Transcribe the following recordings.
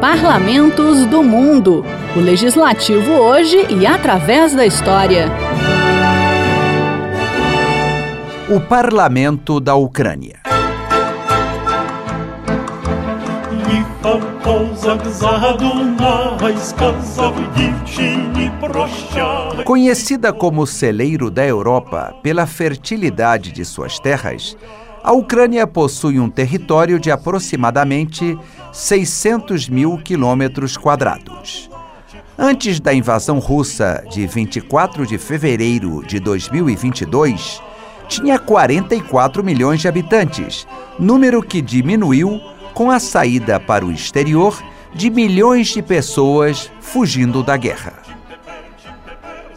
Parlamentos do Mundo. O Legislativo hoje e através da história. O Parlamento da Ucrânia. Conhecida como celeiro da Europa pela fertilidade de suas terras, a Ucrânia possui um território de aproximadamente 600 mil quilômetros quadrados. Antes da invasão russa de 24 de fevereiro de 2022, tinha 44 milhões de habitantes, número que diminuiu com a saída para o exterior de milhões de pessoas fugindo da guerra.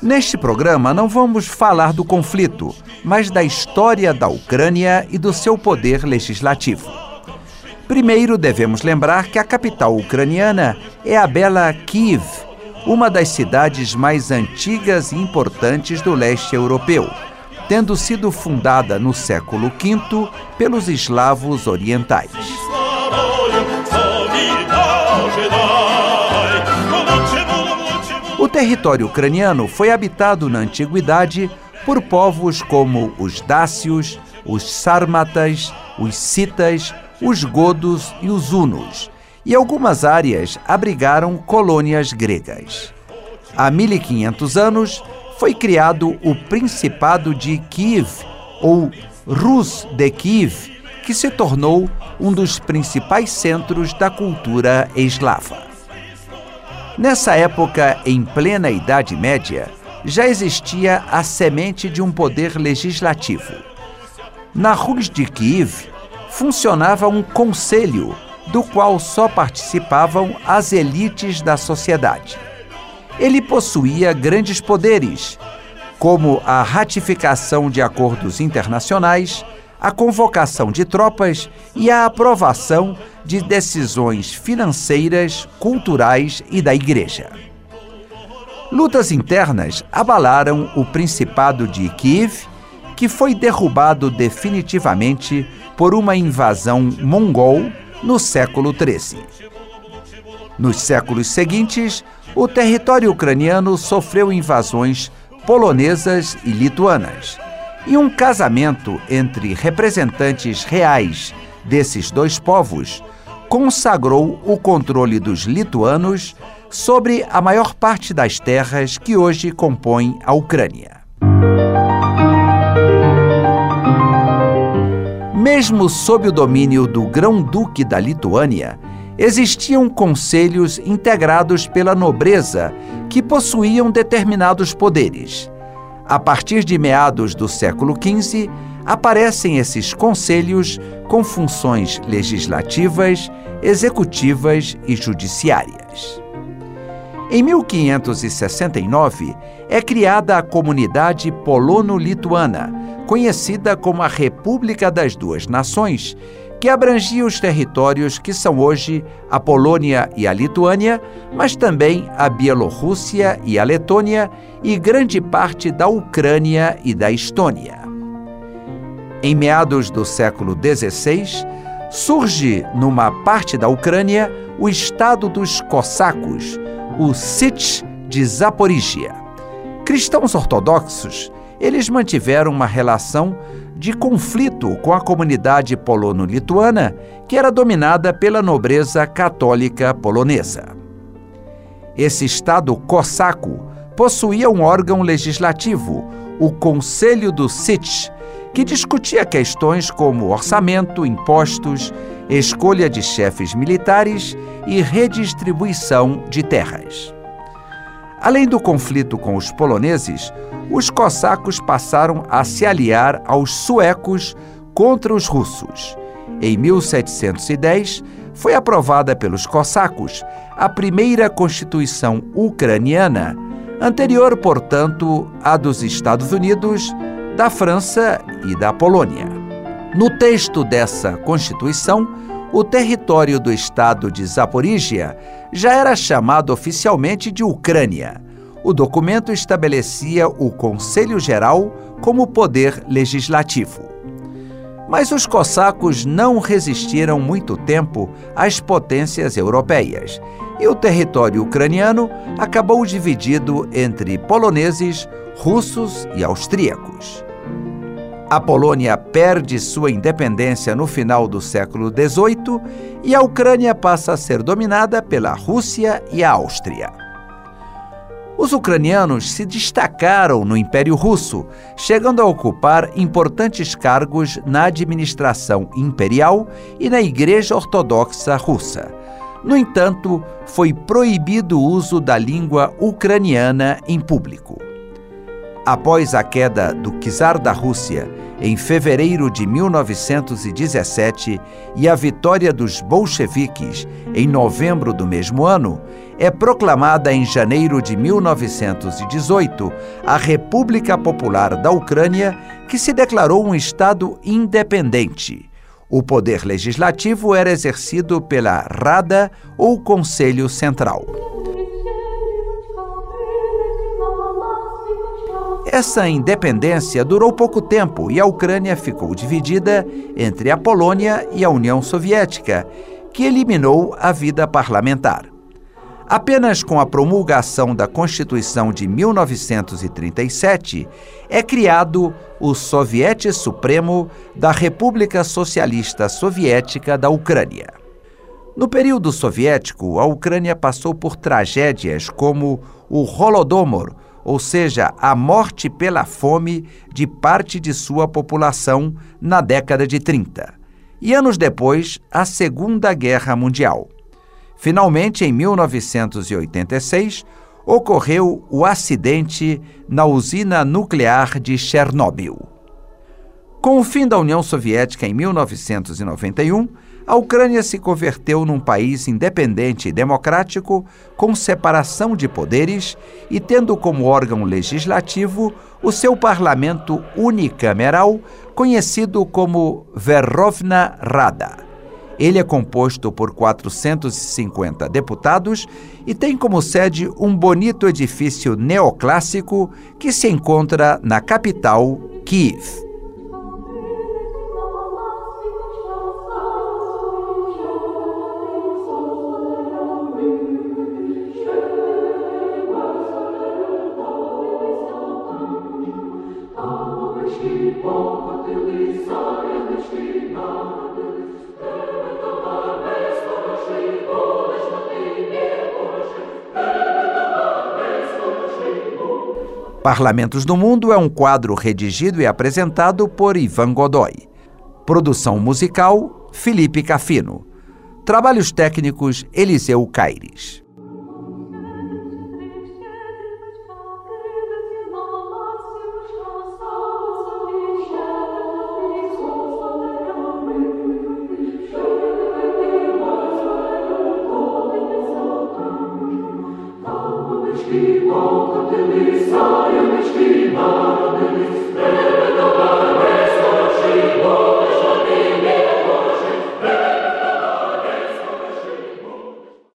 Neste programa não vamos falar do conflito, mas da história da Ucrânia e do seu poder legislativo. Primeiro devemos lembrar que a capital ucraniana é a bela Kiev, uma das cidades mais antigas e importantes do leste europeu, tendo sido fundada no século V pelos eslavos orientais. O território ucraniano foi habitado na antiguidade por povos como os dácios, os sármatas, os citas, os godos e os hunos, e algumas áreas abrigaram colônias gregas. Há 1500 anos foi criado o Principado de Kiev, ou Rus de Kiev, que se tornou um dos principais centros da cultura eslava. Nessa época, em plena Idade Média, já existia a semente de um poder legislativo. Na Rus de Kiev funcionava um conselho, do qual só participavam as elites da sociedade. Ele possuía grandes poderes, como a ratificação de acordos internacionais, a convocação de tropas e a aprovação de decisões financeiras, culturais e da Igreja. Lutas internas abalaram o Principado de Kiev, que foi derrubado definitivamente por uma invasão mongol no século XIII. Nos séculos seguintes, o território ucraniano sofreu invasões polonesas e lituanas e um casamento entre representantes reais desses dois povos consagrou o controle dos lituanos sobre a maior parte das terras que hoje compõem a Ucrânia. Mesmo sob o domínio do Grão-Duque da Lituânia, existiam conselhos integrados pela nobreza que possuíam determinados poderes. A partir de meados do século XV, aparecem esses conselhos com funções legislativas, executivas e judiciárias. Em 1569, é criada a Comunidade Polono-Lituana, conhecida como a República das Duas Nações, que abrangia os territórios que são hoje a Polônia e a Lituânia, mas também a Bielorrússia e a Letônia e grande parte da Ucrânia e da Estônia. Em meados do século XVI, surge numa parte da Ucrânia o estado dos cossacos, o Sich de Zaporizhia. Cristãos ortodoxos, eles mantiveram uma relação de conflito com a comunidade polono-lituana, que era dominada pela nobreza católica polonesa. Esse estado cossaco possuía um órgão legislativo, o Conselho do Sich, que discutia questões como orçamento, impostos, escolha de chefes militares e redistribuição de terras. Além do conflito com os poloneses, os cossacos passaram a se aliar aos suecos contra os russos. Em 1710, foi aprovada pelos cossacos a primeira Constituição ucraniana, anterior, portanto, à dos Estados Unidos, da França e da Polônia. No texto dessa Constituição, o território do estado de Zaporígia já era chamado oficialmente de Ucrânia. O documento estabelecia o Conselho Geral como poder legislativo. Mas os cossacos não resistiram muito tempo às potências europeias e o território ucraniano acabou dividido entre poloneses, russos e austríacos. A Polônia perde sua independência no final do século XVIII e a Ucrânia passa a ser dominada pela Rússia e a Áustria. Os ucranianos se destacaram no Império Russo, chegando a ocupar importantes cargos na administração imperial e na Igreja Ortodoxa Russa. No entanto, foi proibido o uso da língua ucraniana em público. Após a queda do czar da Rússia em fevereiro de 1917 e a vitória dos bolcheviques em novembro do mesmo ano, é proclamada em janeiro de 1918 a República Popular da Ucrânia, que se declarou um Estado independente. O poder legislativo era exercido pela Rada ou Conselho Central. Essa independência durou pouco tempo e a Ucrânia ficou dividida entre a Polônia e a União Soviética, que eliminou a vida parlamentar. Apenas com a promulgação da Constituição de 1937 é criado o Soviete Supremo da República Socialista Soviética da Ucrânia. No período soviético, a Ucrânia passou por tragédias como o Holodomor, ou seja, a morte pela fome de parte de sua população na década de 30, e anos depois, a Segunda Guerra Mundial. Finalmente, em 1986, ocorreu o acidente na usina nuclear de Chernobyl. Com o fim da União Soviética em 1991, a Ucrânia se converteu num país independente e democrático, com separação de poderes e tendo como órgão legislativo o seu parlamento unicameral, conhecido como Verrovna Rada. Ele é composto por 450 deputados e tem como sede um bonito edifício neoclássico que se encontra na capital, Kiev. Parlamentos do Mundo é um quadro redigido e apresentado por Ivan Godoy. Produção musical: Felipe Cafino. Trabalhos técnicos: Eliseu Caires.